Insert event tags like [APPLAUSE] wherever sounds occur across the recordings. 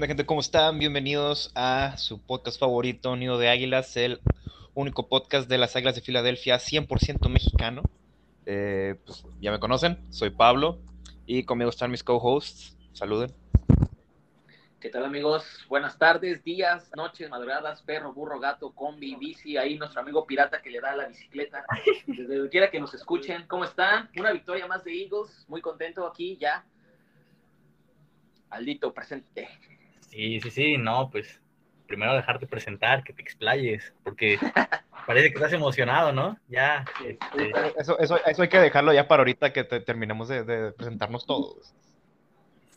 ¿Qué gente? ¿Cómo están? Bienvenidos a su podcast favorito, Nido de Águilas, el único podcast de las Águilas de Filadelfia, 100% mexicano. Eh, pues, ya me conocen, soy Pablo y conmigo están mis co-hosts. Saluden. ¿Qué tal amigos? Buenas tardes, días, noches, madrugadas, perro, burro, gato, combi, bici, ahí nuestro amigo pirata que le da la bicicleta. Desde donde quiera que nos escuchen, ¿cómo están? Una victoria más de Eagles, muy contento aquí ya. Aldito, presente. Sí, sí, sí, no, pues primero dejarte presentar, que te explayes, porque [LAUGHS] parece que estás emocionado, ¿no? Ya. Este... Eso, eso, eso hay que dejarlo ya para ahorita que te, terminemos de, de, presentarnos todos.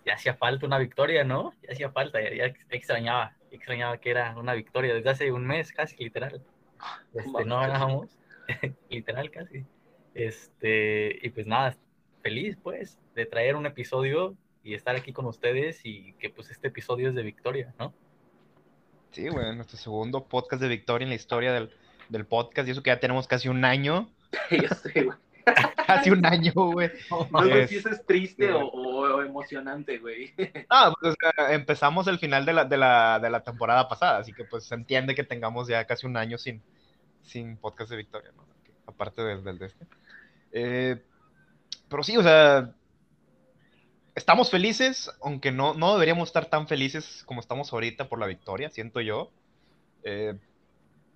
Ya hacía falta una victoria, ¿no? Ya hacía falta, ya, ya extrañaba, extrañaba que era una victoria desde hace un mes casi, literal. Este, no ganábamos, [LAUGHS] literal casi. Este, y pues nada, feliz pues de traer un episodio y estar aquí con ustedes y que pues este episodio es de victoria, ¿no? Sí, güey, nuestro segundo podcast de victoria en la historia del, del podcast y eso que ya tenemos casi un año. [LAUGHS] Yo sé, güey. [LAUGHS] casi un año, güey. [LAUGHS] No sé si eso es triste o, o, emocionante, güey. Ah, pues o sea, empezamos el final de la, de, la, de la temporada pasada, así que pues se entiende que tengamos ya casi un año sin, sin podcast de victoria, ¿no? Aparte del, del de este. Eh, pero sí, o sea, estamos felices, aunque no, no deberíamos estar tan felices como estamos ahorita por la victoria, siento yo. Eh,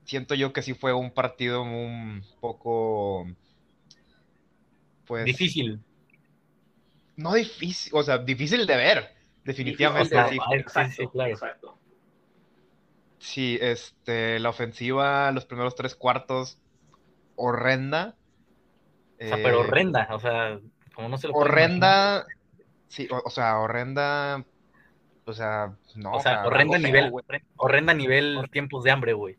siento yo que sí fue un partido un poco. Pues. Difícil. No difícil, o sea, difícil de ver, definitivamente. Difícil de ver. Exacto, sí, sí, claro. exacto. Sí, este, la ofensiva, los primeros tres cuartos, horrenda. O sea, pero horrenda, o sea, como no se lo Horrenda. Sí, o, o, sea, horrenda. O sea, no. O sea, horrenda no, nivel, güey. horrenda nivel tiempos de hambre, güey.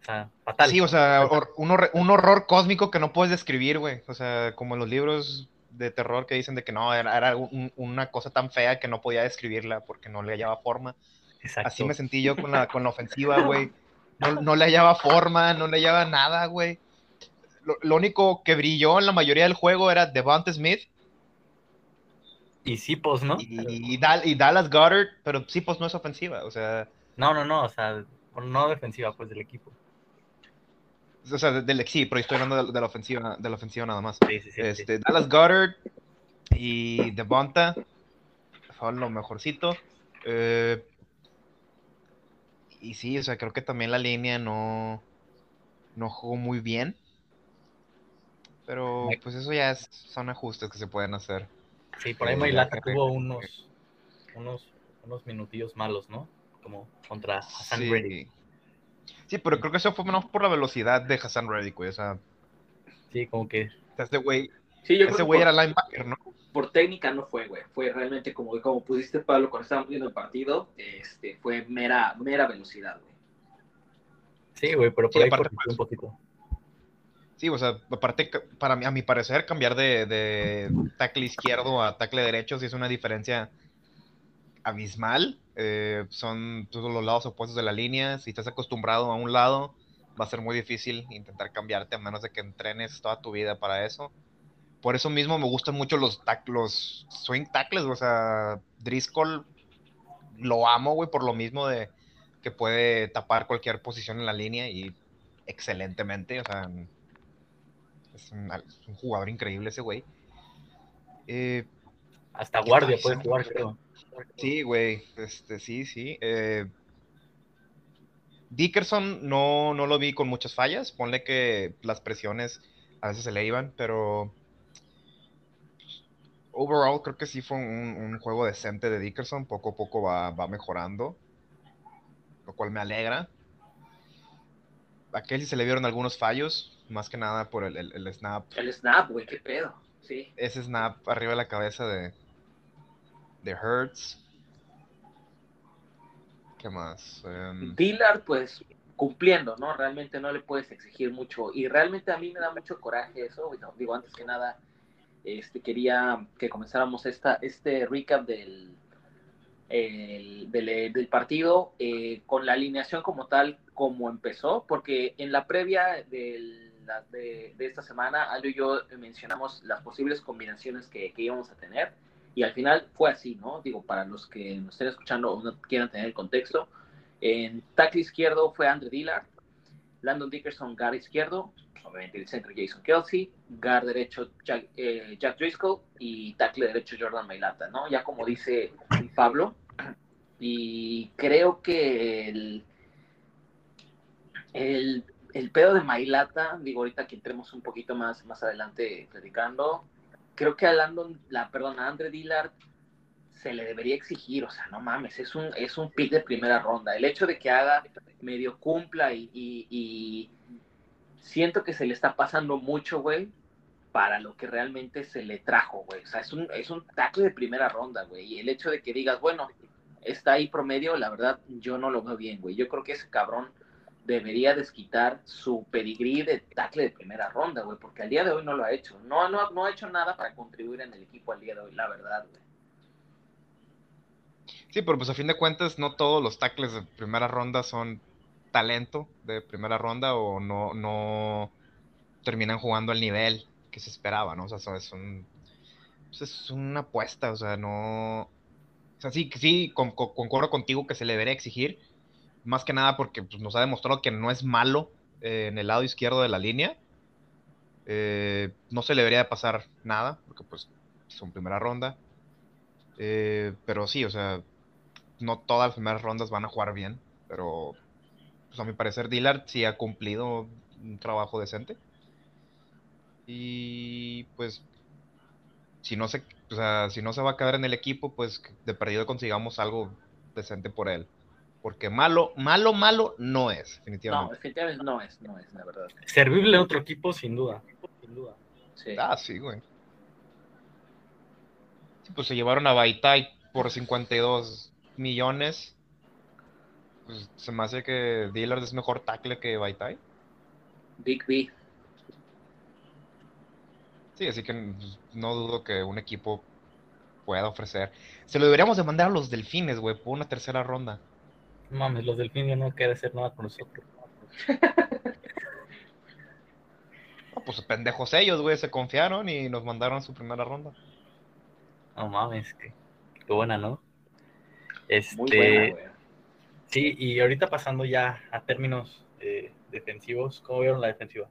O sea, fatal. Sí, o sea, hor un, horror, un, horror cósmico que no puedes describir, güey. O sea, como en los libros de terror que dicen de que no, era, era un, una cosa tan fea que no podía describirla porque no le hallaba forma. Exacto. Así me sentí yo con la, con la ofensiva, güey. [LAUGHS] No, no, le hallaba forma, no le hallaba nada, güey. Lo, lo, único que brilló en la mayoría del juego era Devonta Smith. Y Sipos, ¿no? Y, y, Dal, y, Dallas Goddard, pero Sipos no es ofensiva, o sea. No, no, no, o sea, no defensiva, pues del equipo. O sea, del sí, pero estoy hablando de, de, la ofensiva, de la ofensiva nada más. Sí, sí, sí, este. Dallas Goddard y Devonta fueron lo mejorcito. Eh, y sí, o sea, creo que también la línea no, no jugó muy bien. Pero pues eso ya es, son ajustes que se pueden hacer. Sí, por ahí eh, Mailata tuvo unos, unos, unos minutillos malos, ¿no? Como contra Hassan sí. Reddick. Sí, pero creo que eso fue menos por la velocidad de Hassan Reddick, güey. O sea, sí, como que. Este güey. Sí, ese güey era linebacker, ¿no? Por técnica no fue, güey. Fue realmente como, como pusiste, Pablo, cuando estábamos viendo el partido, este, fue mera, mera velocidad, güey. Sí, güey, pero por sí, ahí aparte, por un poquito. Sí, o sea, aparte, para mí, a mi parecer, cambiar de, de tackle izquierdo a tackle derecho sí es una diferencia abismal. Eh, son todos los lados opuestos de la línea. Si estás acostumbrado a un lado, va a ser muy difícil intentar cambiarte a menos de que entrenes toda tu vida para eso. Por eso mismo me gustan mucho los, los swing tackles, o sea, Driscoll lo amo, güey, por lo mismo de que puede tapar cualquier posición en la línea y excelentemente, o sea, es un, es un jugador increíble ese güey. Eh, Hasta guardia puede jugar, creo. Sí, güey, este, sí, sí. Eh, Dickerson no, no lo vi con muchas fallas, ponle que las presiones a veces se le iban, pero overall creo que sí fue un, un, juego decente de Dickerson, poco a poco va, va mejorando, lo cual me alegra. A Kelsey se le vieron algunos fallos, más que nada por el, el, el snap. El snap, güey, qué pedo, sí. Ese snap arriba de la cabeza de, de Hertz. ¿Qué más? Um... Dillard, pues cumpliendo, ¿no? Realmente no le puedes exigir mucho. Y realmente a mí me da mucho coraje eso. Digo, antes que nada, este, quería que comenzáramos esta, este recap del, el, del, del, partido eh, con la alineación como tal, como empezó, porque en la previa de, la, de, de esta semana, Aldo y yo mencionamos las posibles combinaciones que, que íbamos a tener Y al final fue así, ¿no? Digo, para los que nos estén escuchando o no quieran tener el contexto, en tackle izquierdo fue Andre Dillard, Landon Dickerson, guard izquierdo, obviamente el centro Jason Kelsey, guard derecho Jack, eh, Jack Driscoll y tackle derecho Jordan Mailata, ¿no? Ya como dice Pablo, y creo que el, el, el pedo de Mailata, digo ahorita que entremos un poquito más, más adelante predicando, creo que a Landon, la, perdón, a Andre Dillard se le debería exigir, o sea, no mames, es un, es un de primera ronda. El hecho de que haga medio cumpla y, y siento que se le está pasando mucho, güey, para lo que realmente se le trajo, güey. O sea, es un, es un tackle de primera ronda, güey. Y el hecho de que digas, bueno, está ahí promedio, la verdad, yo no lo veo bien, güey. Yo creo que ese cabrón debería desquitar su pedigrí de tackle de primera ronda, güey, porque al día de hoy no lo ha hecho. No, no, no ha hecho nada para contribuir en el equipo al día de hoy, la verdad, güey. Sí, pero pues a fin de cuentas no todos los tackles de primera ronda son talento de primera ronda o no, no terminan jugando al nivel que se esperaba, ¿no? O sea, es un, pues, es una apuesta, o sea, no... O sea, sí, sí, concuerdo contigo que se le debería exigir, más que nada porque pues, nos ha demostrado que no es malo eh, en el lado izquierdo de la línea. Eh, no se le debería pasar nada, porque pues son primera ronda. Eh, pero sí, o sea, no todas las primeras rondas van a jugar bien, pero pues a mi parecer Dillard sí ha cumplido un trabajo decente. Y pues si no se, o sea, si no se va a quedar en el equipo, pues de perdido consigamos algo decente por él. Porque malo, malo, malo no es, definitivamente. No, definitivamente no es, no es, la verdad. Servible a otro equipo, sin duda. Sin duda. Sí. Ah, sí, güey. Sí, pues se llevaron a Baitai por 52 millones. Pues se me hace que Dillard es mejor tackle que Baitai. Big B. Sí, así que no dudo que un equipo pueda ofrecer. Se lo deberíamos de mandar a los delfines, güey, por una tercera ronda. Mames, los delfines no quieren hacer nada con nosotros. [LAUGHS] no, pues pendejos ellos, güey, se confiaron y nos mandaron su primera ronda. No mames, qué, qué buena, ¿no? Este, Muy buena, güey. Sí, y ahorita pasando ya a términos eh, defensivos, ¿cómo vieron la defensiva?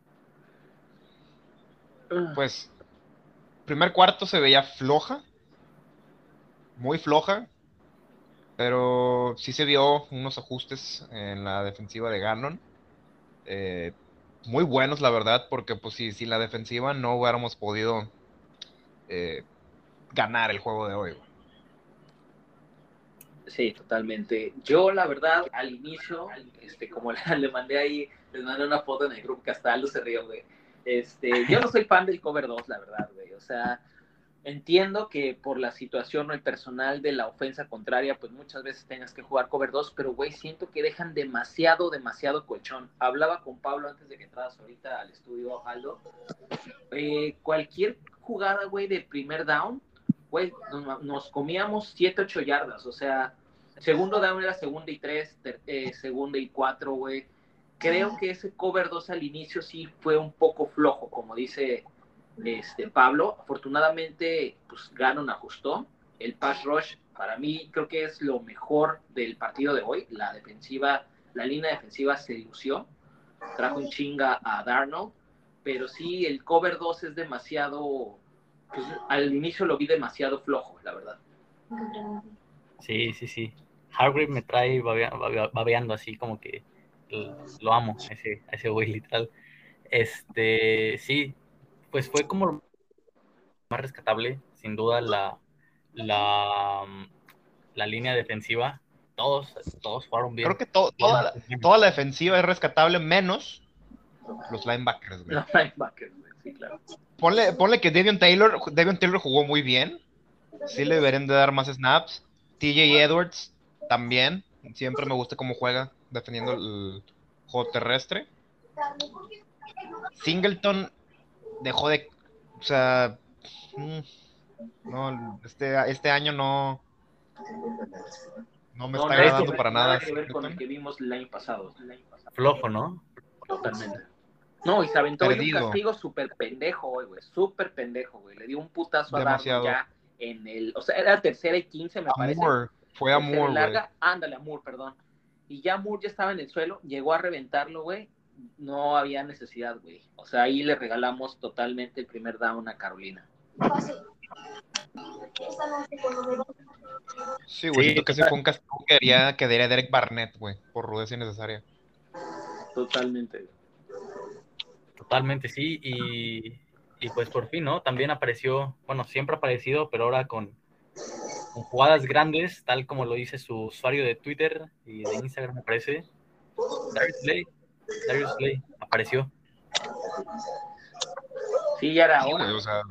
Pues, primer cuarto se veía floja, muy floja, pero sí se vio unos ajustes en la defensiva de Ganon. Eh, muy buenos, la verdad, porque pues si, si la defensiva no hubiéramos podido eh, ganar el juego de hoy. Sí, totalmente. Yo, la verdad, al inicio, este, como [LAUGHS] le, mandé ahí, les mandé una foto en el grupo que hasta Aldo se rió, güey. Este, yo no soy fan del cover 2, la verdad, güey. O sea, Entiendo que por la situación o el personal de la ofensa contraria, pues muchas veces tengas que jugar cover 2, pero güey, siento que dejan demasiado, demasiado colchón. Hablaba con Pablo antes de que entras ahorita al estudio, Aldo. Eh, cualquier jugada, güey, de primer down, güey, nos, comíamos 7, 8 yardas. O sea, segundo down era segunda y 3, eh, segunda y 4, güey. Creo que ese cover 2 al inicio sí fue un poco flojo, como dice este, Pablo. Afortunadamente, pues Ganon ajustó. El pass rush, para mí, creo que es lo mejor del partido de hoy. La defensiva, la línea defensiva se lució. Trajo un chinga a Darnold. Pero sí, el cover 2 es demasiado. Pues, al inicio lo vi demasiado flojo, la verdad. Sí, sí, sí. Hargrave me trae babeando así como que lo amo, ese, ese güey literal. Este, sí, pues fue como más rescatable, sin duda, la, la, la línea defensiva. Todos, todos fueron bien. Creo que toda, toda la defensiva es rescatable, menos los linebackers. Los linebackers, sí, claro. Ponle, ponle que Devion Taylor, Devion Taylor jugó muy bien. Sí le deberían de dar más snaps. TJ Edwards también. Siempre me gusta cómo juega defendiendo el juego terrestre. Singleton dejó de, o sea, mm, no, este, este año no, no me está agradando para nada. que ver con el que vimos el año pasado. Flojo, ¿no? Totalmente. No, y se aventó un castigo súper pendejo, güey, súper pendejo, güey. Le dio un putazo a Darno ya en el, o sea, era tercera y 15, me parece. Fue a Moore, larga, ándale, a Moore, perdón. Y ya Moore ya estaba en el suelo, llegó a reventarlo, güey. No había necesidad, güey. O sea, ahí le regalamos totalmente el primer down a Carolina. Sí, güey, siento que ese fue un castigo que quería que diera Derek Barnett, güey, por rudeza innecesaria. Totalmente. Totalmente, sí, y, y, pues por fin, ¿no? También apareció, bueno, siempre ha aparecido, pero ahora con, con jugadas grandes, tal como lo dice su usuario de Twitter y de Instagram, me parece. Darius Slay, Darius Slay apareció. Sí, ya era hora. o, sea,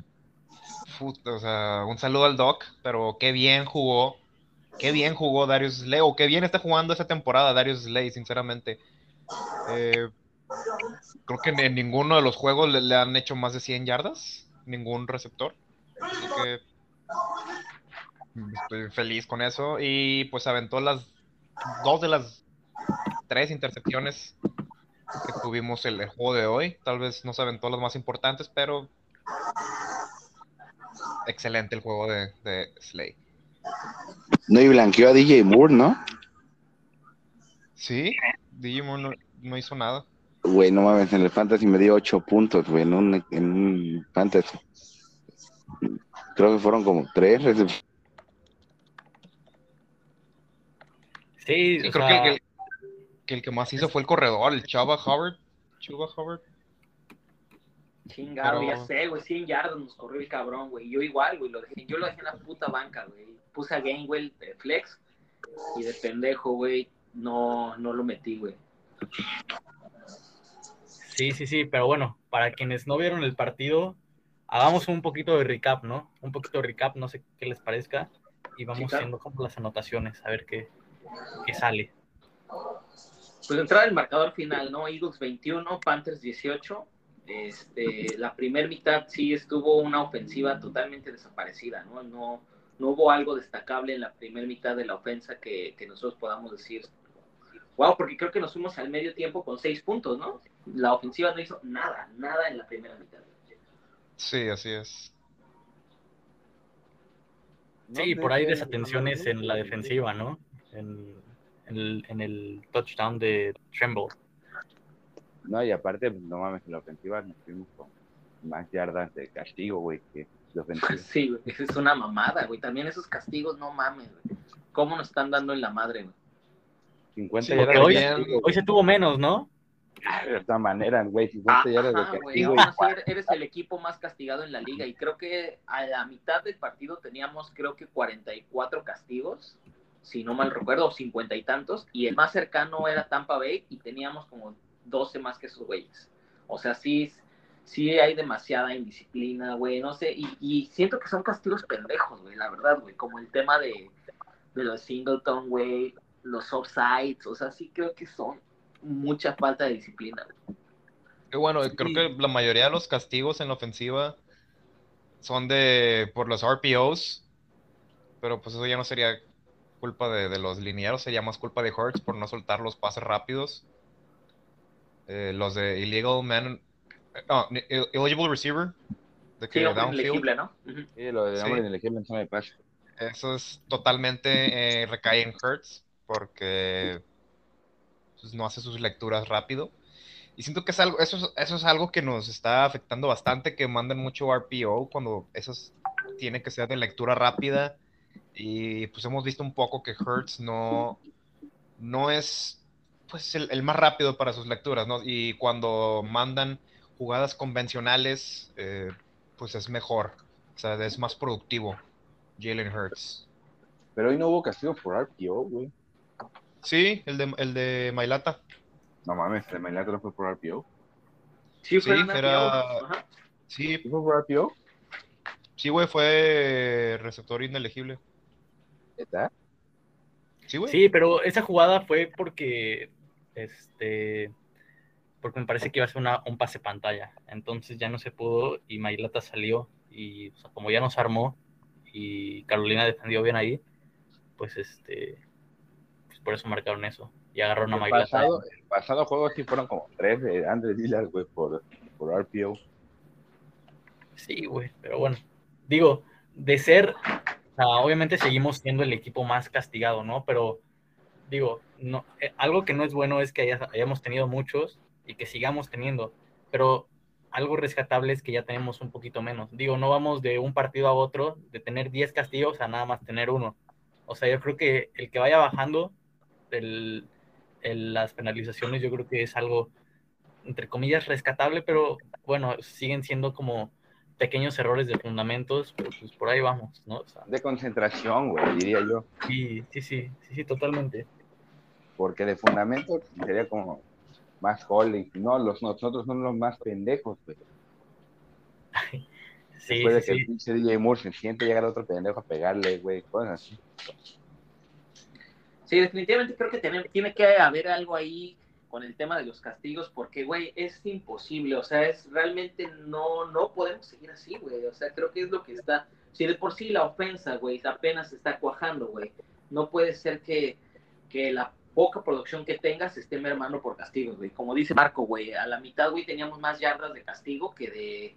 o sea, un saludo al Doc, pero qué bien jugó. Qué bien jugó Darius Slay, o qué bien está jugando esta temporada Darius Slay, sinceramente. Eh, creo que en ninguno de los juegos le, le, han hecho más de 100 yardas, ningún receptor. Así que Estoy feliz con eso. Y pues aventó las dos de las tres intercepciones que tuvimos el, el juego de hoy. Tal vez no se aventó las más importantes, pero excelente el juego de, de Slay. No, y blanqueó a DJ Moore, ¿no? Sí, DJ Moore no, no hizo nada. Güey, no mames, en el Fantasy me dio 8 puntos, güey, en un, en un Fantasy. Creo que fueron como 3 recepciones. Sí, sí creo sea... que, el, que, el, que más hizo fue el corredor, el Chava Howard. Chuba [LAUGHS] Howard. Chingado, Pero... ya sé, güey, 100 yardas nos corrió el cabrón, güey. Yo igual, güey, lo dejé, yo lo dejé en la puta banca, güey. Puse a Gainwell de flex y de pendejo, güey, no, no lo metí, güey. Sí, sí, sí, pero bueno, para quienes no vieron el partido, hagamos un poquito de recap, ¿no? Un poquito de recap, no sé qué les parezca, y vamos sí, claro. haciendo como las anotaciones, a ver qué, qué sale. Pues entrar el marcador final, ¿no? Eagles 21, Panthers 18. Este, la primera mitad sí estuvo una ofensiva totalmente desaparecida, ¿no? No, no hubo algo destacable en la primera mitad de la ofensa que, que, nosotros podamos decir, wow, porque creo que nos fuimos al medio tiempo con seis puntos, ¿no? La ofensiva no hizo nada, nada en la primera mitad. Sí, así es. Sí, por ahí desatenciones en la defensiva, ¿no? En, en, el, en el touchdown de Tremble. No, y aparte, no mames, en la ofensiva nos fuimos con más yardas de castigo, güey, que de ofensiva. [LAUGHS] Sí, güey, es una mamada, güey. También esos castigos, no mames, güey. ¿Cómo nos están dando en la madre, güey? 50 sí, yardas hoy, de castigo, hoy se tuvo menos, ¿no? De esta manera, güey, 50 Ajá, yardas de castigo. Eres el equipo más castigado en la liga y creo que a la mitad del partido teníamos creo que 44 castigos, si no mal recuerdo, 50 y tantos, y el más cercano era Tampa Bay y teníamos como 12 más que sus güeyes. O sea, sí, sí hay demasiada indisciplina, güey, no sé, y, y, siento que son castigos pendejos, güey, la verdad, güey, como el tema de, de los singleton, güey, los offsides, o sea, sí creo que son mucha falta de disciplina. Qué bueno, creo sí. que la mayoría de los castigos en la ofensiva son de por los RPOs, pero pues eso ya no sería culpa de, de los linieros, sería más culpa de Hurts por no soltar los pases rápidos. Eh, los de illegal man, no, eligible receiver, de que sí, downfield. ¿no? Uh -huh. Sí, lo de sí. inelegible en de pase. Eso es totalmente eh, recae en Hurts porque pues, no hace sus lecturas rápido. Y siento que es algo, eso, eso es algo que nos está afectando bastante, que manden mucho RPO cuando eso tiene que ser de lectura rápida. Y pues hemos visto un poco que Hertz no, no es pues el, el, más rápido para sus lecturas, ¿no? Y cuando mandan jugadas convencionales, eh, pues es mejor, o sea, es más productivo Jalen Hurts. Pero hoy no hubo castigo por RPO, güey. Sí, el de, el de Mailata. No mames, el de Mailata no fue por RPO. Sí, fue sí, era... Sí. ¿Fue por RPO? Sí, güey, fue receptor inelegible. ¿Está? Sí, güey. Sí, pero esa jugada fue porque este porque me parece que iba a ser una, un pase pantalla. Entonces ya no se pudo y Mailata salió y o sea, como ya nos armó y Carolina defendió bien ahí, pues este pues por eso marcaron eso y agarraron a Mailata. Pasado, el pasado juego sí fueron como tres de Andrés Dillard, güey, por, por RPO. Sí, güey, pero bueno, digo, de ser, obviamente seguimos siendo el equipo más castigado, ¿no? Pero digo, no, eh, algo que no es bueno es que haya- hayamos tenido muchos y que sigamos teniendo, pero algo rescatable es que ya tenemos un poquito menos. Digo, no vamos de un partido a otro, de tener 10 castigos a nada más tener uno. O sea, yo creo que el que vaya bajando el- las penalizaciones, yo creo que es algo, entre comillas, rescatable, pero bueno, siguen siendo como pequeños errores de fundamentos, pero pues por ahí vamos, ¿no? O sea, De concentración, güey, diría yo. sí, sí, sí, sí, sí, totalmente. Porque de fundamento sería como más holding. No, los, nosotros somos los más pendejos, güey. [LAUGHS] Sí, Después de sí, que sí. el pinche DJ Moore se siente llegar otro pendejo a pegarle, güey, cosas así. Sí, definitivamente creo que tiene, tiene que haber algo ahí con el tema de los castigos, porque, güey, es imposible, o sea, es realmente no, no podemos seguir así, güey, o sea, creo que es lo que está, si de por sí la ofensa, güey, apenas está cuajando, güey, no puede ser que, que la poca producción que tengas esté mermando por castigos, güey, como dice Marco, güey, a la mitad, güey, teníamos más yardas de castigo que de,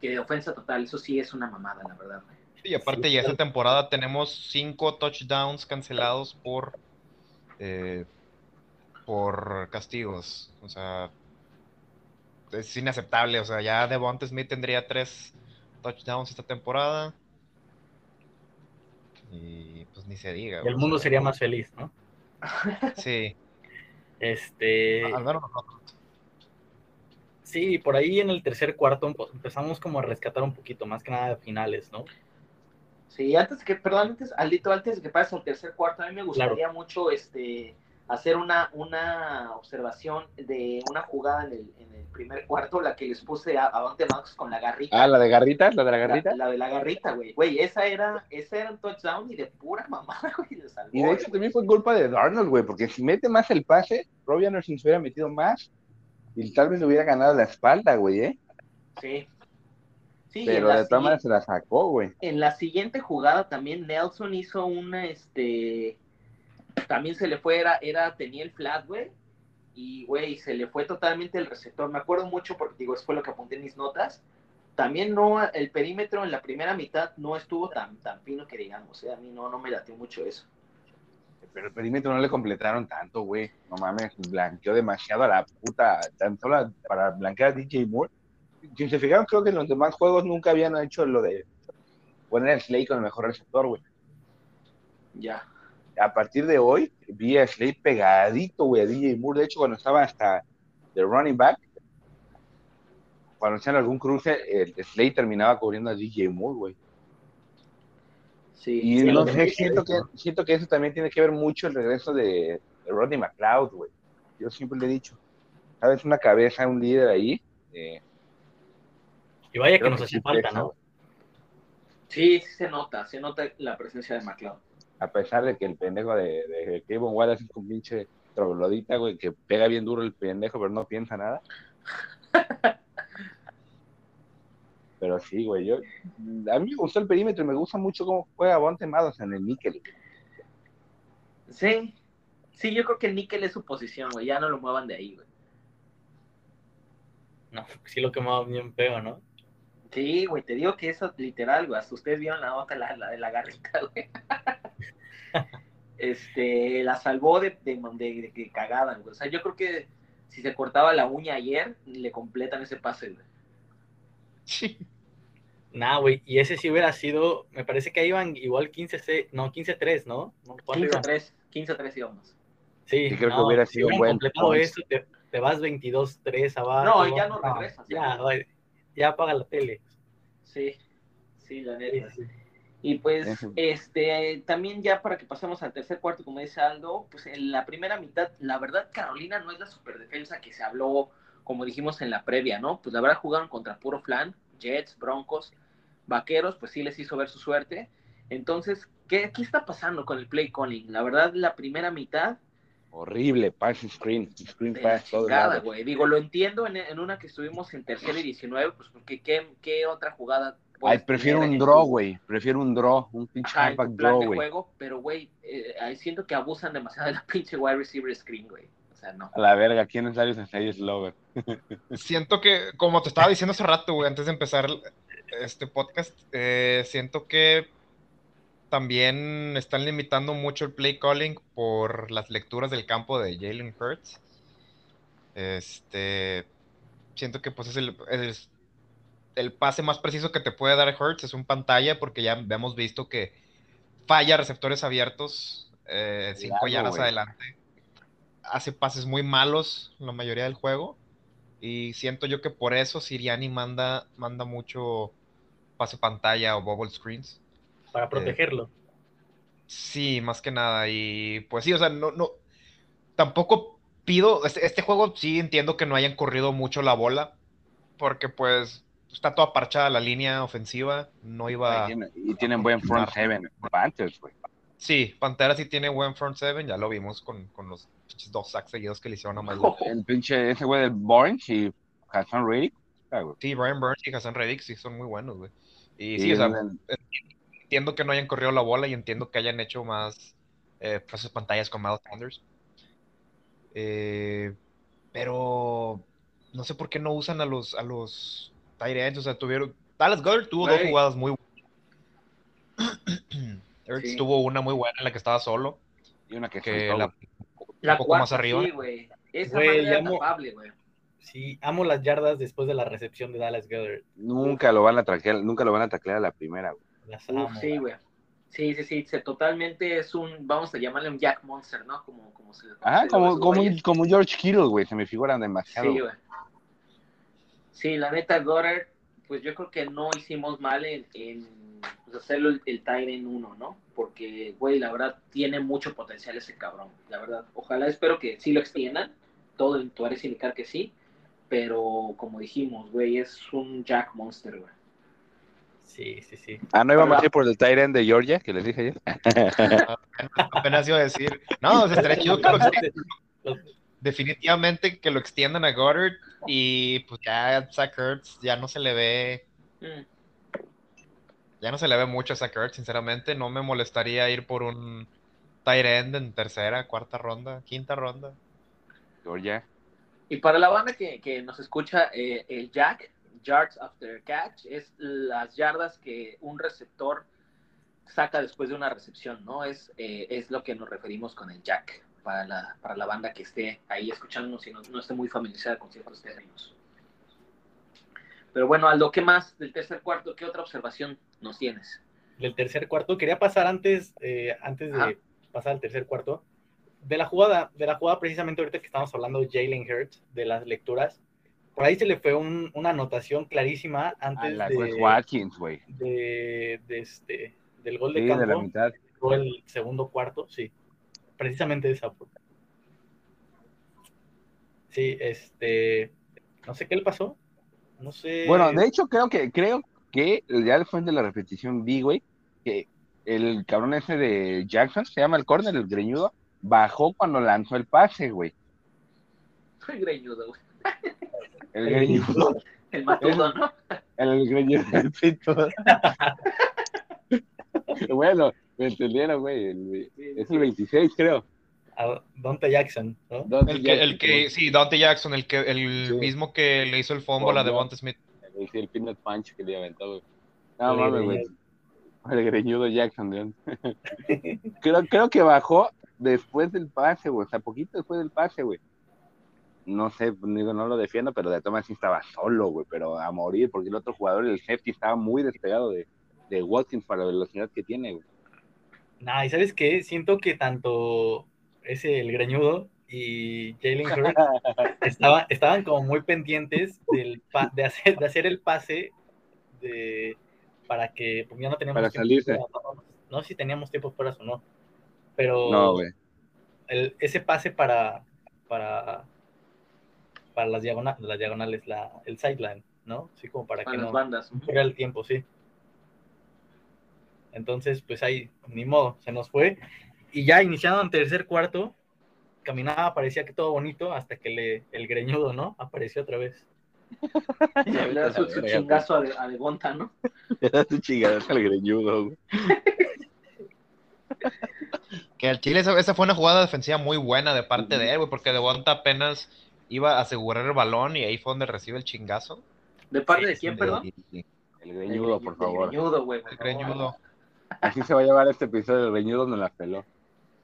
que de ofensa total, eso sí es una mamada, la verdad, güey. Y aparte, ya esta temporada tenemos cinco touchdowns cancelados por, eh, por castigos. O sea, es inaceptable. O sea, ya Devonta Smith tendría tres touchdowns esta temporada. Y pues ni se diga. Y el mundo sería más feliz, ¿no? [LAUGHS] Sí, Este, al menos nosotros. sí, por ahí en el tercer cuarto pues, empezamos como a rescatar un poquito, más que nada de finales, ¿no? Sí, antes que, perdón, antes, Aldito, antes de que pases al tercer cuarto, a mí me gustaría mucho este hacer una, una observación de una jugada en el, en el primer cuarto, la que les puse a, a Dante Max con la garrita. Ah, la de garritas, la de la garrita. la de la garrita, güey. Güey, esa era, esa era un touchdown y de pura [LAUGHS] mamada, güey, salvó, Y de hecho güey. también fue culpa de Darnold, güey, porque si mete más el pase, Robbie Anderson se hubiera metido más y tal vez le hubiera ganado la espalda, güey, ¿eh? Sí. Sí, Pero de todas maneras se la sacó, güey. en la siguiente jugada también Nelson hizo una, este, también se le fue, era, era tenía el flat, güey, y, güey, se le fue totalmente el receptor. Me acuerdo mucho porque, digo, eso fue lo que apunté en mis notas. También no, el perímetro en la primera mitad no estuvo tan, tan fino que digamos, ¿eh? a mí no, no me latió mucho eso. Pero el perímetro no le completaron tanto, güey. No mames, blanqueó demasiado a la puta, tan solo para blanquear a DJ Moore. Si se fijaron, creo que en los demás juegos nunca habían hecho lo de poner a Slay con el mejor receptor, güey. Ya. A partir de hoy, vi a Slay pegadito, güey, a DJ Moore. De hecho, cuando estaba hasta de running back, cuando hacían algún cruce, el Slay terminaba cubriendo a DJ Moore, güey. Sí. Y Sí, no lo sé, siento que, siento que eso también tiene que ver mucho el regreso de, de Rodney McLeod, güey. Yo siempre le he dicho, sabes, una cabeza, un líder ahí. eh, Y vaya que nos que sí falta, ¿no? sí se nota, se nota la presencia de McLeod. A pesar de que el pendejo de, de Kevin Wallace es un pinche troglodita, güey, que pega bien duro el pendejo, pero no piensa nada. [LAUGHS] Pero sí, güey, yo, a mí me gustó el perímetro y me gusta mucho cómo juega Bonte Mados en el níquel. Sí, sí, yo creo que el níquel es su posición, güey, ya no lo muevan de ahí, güey. No, sí lo quemaba bien feo, ¿no? Sí, güey, te digo que eso literal, güey. Hasta ustedes vieron la nota, la, la de la garrita, güey. [LAUGHS] este, la salvó de, de, de, de que cagaban, güey. O sea, yo creo que si se cortaba la uña ayer, le completan ese pase, güey. Sí. Nah, güey, y ese sí hubiera sido, me parece que ahí iban igual 15, no, 15-3, ¿no? ¿No? ¿Cuánto iban? 15-3, 15-3 íbamos. Sí, Sí, creo que no, hubiera si sido buen completado eso, te, te vas 22-3 abajo. No, ya no regresas, Ya, ya. Ya apaga la tele. Sí, sí, la Sí, neta. sí. Y pues, Eso. este, también ya para que pasemos al tercer cuarto, como dice Aldo, pues en la primera mitad, la verdad, Carolina no es la superdefensa que se habló, como dijimos en la previa, ¿no? Pues la verdad jugaron contra puro flan, Jets, Broncos, Vaqueros, pues sí les hizo ver su suerte. Entonces, ¿qué, qué está pasando con el play calling? La verdad, la primera mitad, Horrible, pass screen, screen pass, todo lado. güey. Digo, lo entiendo en, en una que estuvimos en tercera y 19, pues porque ¿qué, qué otra jugada? Ay, prefiero un draw, güey. Prefiero un draw, un pinche Ajá, halfback plan draw, de güey. juego, pero güey, eh, siento que abusan demasiado de la [LAUGHS] pinche wide receiver screen, güey. O sea, no. A la verga, ¿quién es Darius Slay Slover? [LAUGHS] Siento que, como te estaba diciendo hace rato, güey, antes de empezar este podcast. Eh, siento que también están limitando mucho el play calling por las lecturas del campo de Jalen Hurts. Este, siento que pues es el, pase más preciso que te puede dar Hurts, es un pantalla porque ya hemos visto que falla receptores abiertos eh, cinco Claro, yardas adelante. Hace pases muy malos la mayoría del juego. Y siento yo que por eso Siriani manda, manda mucho pase pantalla o bubble screens. Para protegerlo. Sí, más que nada. Y pues sí, o sea, no, no. Tampoco pido. Este, este juego sí entiendo que no hayan corrido mucho la bola. Porque pues está toda parchada la línea ofensiva. No iba. Y tienen- Y tienen buen front seven. Panthers, güey. Sí, Pantera sí tiene buen front seven, ya lo vimos con, con los pinches dos sacks seguidos que le hicieron a [LAUGHS] Mike. El pinche ese güey del Barnes y Hassan Reddick. ah. Sí, Brian Burns y Hassan Reddick sí son muy buenos, güey. Y sí, o sea, el- entiendo que no hayan corrido la bola y entiendo que hayan hecho más eh, pases pantallas con Miles Sanders. Eh, pero no sé por qué no usan a los a los tight ends, o sea, tuvieron Dallas Goddard tuvo dos jugadas muy buenas. [CLEARS THROAT] Ertz Sí. tuvo una muy buena en la que estaba solo, y una que, que la, un poco cuarta, más arriba. sí, güey. Esa Güey, tapable, güey. Sí, amo las yardas después de la recepción de Dallas Goddard. Nunca lo van a taclear, nunca lo van a taclear a la primera, güey. Las Uf, amo. sí, güey. Sí, sí, sí, se- totalmente es un, vamos a llamarle un Jack Monster, ¿no? Como, como se Ajá, como, los como, como George Kittle, güey, se me figuran demasiado. Sí, güey. Sí, la neta, Goddard, pues yo creo que no hicimos mal en, en pues, hacerlo el, el Tyren 1, ¿no? Porque, güey, la verdad, tiene mucho potencial ese cabrón, la verdad. Ojalá, espero que sí lo extiendan, todo en parece indicar que sí, pero como dijimos, güey, es un Jack Monster, güey. Sí, sí, sí. Ah, no íbamos a ir por el Tyrant de Georgia, que les dije ayer. apenas iba a decir, no, o sea, estaría chido que lo extiendan. Definitivamente que lo extiendan a Goddard y pues ya Zach Ertz ya no se le ve Mm. ya no se le ve mucho a Zach Ertz, sinceramente no me molestaría ir por un tight end en tercera, cuarta ronda, quinta ronda. Georgia. Y para la banda que, que nos escucha, eh, el Jack, Yards After Catch, es las yardas que un receptor saca después de una recepción, ¿no? Es, eh, es lo que nos referimos con el Jack, para la, para la banda que esté ahí escuchándonos y no, no esté muy familiarizada con ciertos términos. Pero bueno, Aldo, ¿qué más del tercer cuarto? ¿Qué otra observación nos tienes? del tercer cuarto. Quería pasar antes, eh, antes de Ajá. pasar al tercer cuarto, de la jugada, de la jugada precisamente ahorita que estamos hablando de Jalen Hurts, de las lecturas. Por ahí se le fue un- una anotación clarísima A antes la de, Watkins, güey. de, de este, del gol de Sí, campo. de la mitad. Fue el segundo cuarto, sí. Precisamente esa. fue. Sí, este. No sé qué le pasó. No sé. Bueno, de hecho, creo que, creo que ya después de la repetición vi, güey, que el cabrón ese de Jackson, se llama el corner, el greñudo, bajó cuando lanzó el pase, güey. [LAUGHS] Soy greñudo, güey. El El greñudo. El matudo, ¿no? El greñudo [LAUGHS] del pito. bueno, me entendieron, güey. el- Es el 26, creo. A Dante Jackson, ¿no? El que, el que, sí, Dante Jackson, el que, el Sí. mismo que le hizo el fumble a. Devonta Smith. Sí, el peanut punch que le aventó, güey. No El mames, güey. El greñudo Jackson, [LAUGHS] creo, creo que bajó después del pase, güey. O sea, poquito después del pase, güey. No sé, digo, no lo defiendo, pero de todas sí estaba solo, güey. Pero a morir, porque el otro jugador, el safety, estaba muy despegado de, de Watkins para la velocidad que tiene, güey. Nah, y sabes qué? Siento que tanto ese, el greñudo, y Jalen Hurts [LAUGHS] estaban, estaban como muy pendientes del pa- de, hacer, de hacer el pase de, para que pues ya no teníamos Para tiempo salirse. no, sé si teníamos tiempo fuera o no, pero No, el- ese pase para para para las diagonales, las diagonales la, el sideline, ¿no? Sí, como para Para que las no bandas. fuera el tiempo, sí. Entonces, pues ahí, ni modo, se nos fue. Y ya iniciando en tercer cuarto, caminaba, parecía que todo bonito, hasta que le, el greñudo, ¿no? Apareció otra vez. [LAUGHS] Le da su, su chingazo a, de- a Devonta, ¿no? [LAUGHS] Era tu chingadazo al greñudo, güey. Que el Chile, esa, esa fue una jugada defensiva muy buena de parte de él, güey, porque Devonta apenas iba a asegurar el balón y ahí fue donde recibe el chingazo. ¿De parte de quién, perdón? El greñudo, por favor. El greñudo, güey. El greñudo. Así se va a llevar este episodio. El greñudo nos la peló.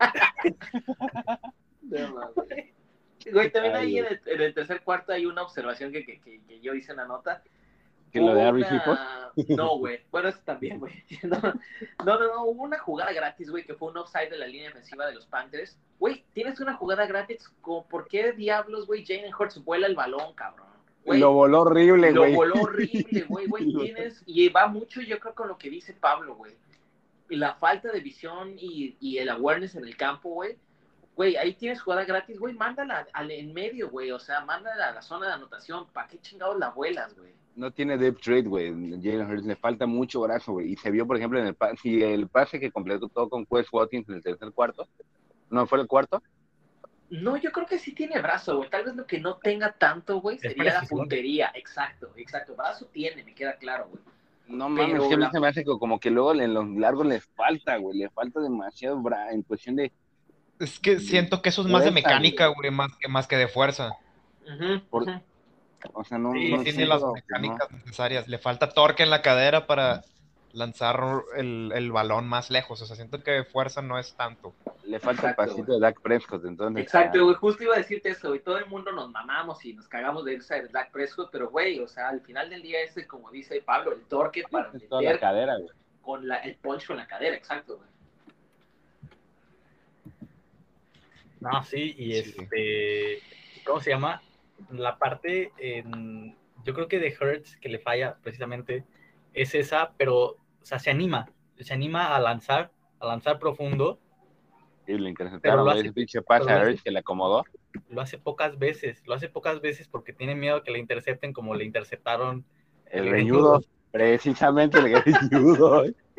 [LAUGHS] No. Güey, también ahí en el, en el tercer cuarto hay una observación que, que, que, que yo hice en la nota. ¿Que lo de Harry una-? No, güey. Bueno, eso también, güey. [LAUGHS] No, no, no, Hubo una jugada gratis, güey, que fue un offside de la línea defensiva de los Panthers. Güey, tienes una jugada gratis. como, ¿Por qué diablos, güey, Jalen Hurts vuela el balón, cabrón? Lo voló horrible, lo güey. voló [LAUGHS] horrible, güey, güey. Lo- Tienes, y va mucho, yo creo, con lo que dice Pablo, güey. La falta de visión y, y el awareness en el campo, güey. Güey, ahí tienes jugada gratis, güey, mándala al en medio, güey. O sea, mándala a la zona de anotación. ¿Para qué chingados la vuelas, güey? No tiene depth trade, güey. Jalen Hurts le falta mucho brazo, güey. Y se vio, por ejemplo, en el pase, si el pase que completó todo con Quest Watkins en el tercer cuarto. No, fue el cuarto. No, yo creo que sí tiene brazo, güey. Tal vez lo que no tenga tanto, güey, sería la puntería. Exacto, exacto. Brazo tiene, me queda claro, güey. No Pero mames, a mí la- se me hace como que luego en los largos les falta, güey. Le falta demasiado bra en cuestión de. Es que siento que eso es más de mecánica, güey, más que, más que de fuerza. Por-. O sea, no. Sí, no tiene las no. mecánicas necesarias. Le falta torque en la cadera para lanzar el, el balón más lejos. O sea, siento que fuerza no es tanto. Le falta Exacto, el pasito güey. de Dak Prescott, entonces. Exacto, güey, justo iba a decirte eso, güey. Todo el mundo nos mamamos y nos cagamos de irse de Dak Prescott, pero, güey, o sea, al final del día ese, como dice Pablo, el torque para toda la meter cadera, güey. con la, el poncho en la cadera, exacto, güey. No, sí, y este, ¿cómo se llama? La parte, en- yo creo que de Hertz que le falla precisamente es esa, pero, o sea, se anima, se anima a lanzar, a lanzar profundo, Y le interceptaron, lo hace- Ese pinche pase pero lo a hace- Hurts que le acomodó. lo hace pocas veces, lo hace pocas veces porque tiene miedo que le intercepten como le interceptaron. El El greñudo. Precisamente el greñudo. [LAUGHS]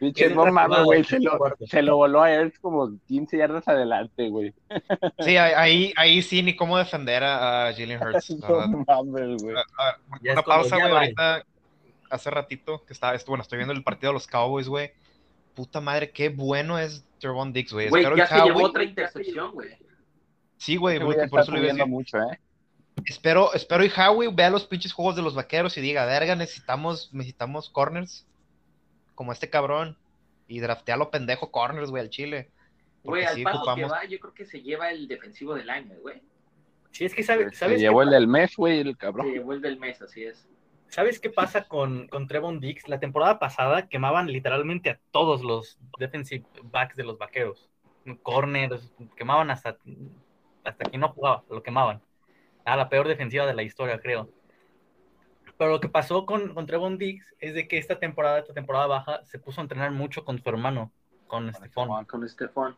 Pinche, no mames, güey. Se lo, cuarto. se lo voló a Hurts como 15 yardas adelante, güey. Sí, ahí, ahí sí, ni cómo defender a, a Jalen Hurts. [LAUGHS] No mames, güey. A- a- Ya una pausa, güey, ahorita, hace ratito, que estaba, esto, bueno, estoy viendo el partido de los Cowboys, güey. Puta madre, qué bueno es Trevon Dix, güey. Güey, Espero ya se llevó otra intercepción, güey. Sí, güey, por eso lo iba a subiendo decir. mucho, ¿eh? Espero, espero y Howie vea los pinches juegos de los vaqueros y diga, verga, necesitamos, necesitamos corners como este cabrón. Y draftea a lo pendejo corners, güey, al Chile. Güey, al sí paso que va, yo creo que se lleva el defensivo del año, güey. Sí, es que sabe- Se ¿sabes, llevó qué, el del mes, güey, el Se cabrón. llevó el del mes, así es. ¿sabes qué pasa con, con Trevon Dix? La temporada pasada quemaban literalmente a todos los defensive backs de los vaqueros. Corners, quemaban hasta, hasta quien no jugaba, lo quemaban. Era la peor defensiva de la historia, creo. Pero lo que pasó con, con Trevon Dix es de que esta temporada, esta temporada baja, se puso a entrenar mucho con su hermano, con Stephon. Con Estefan.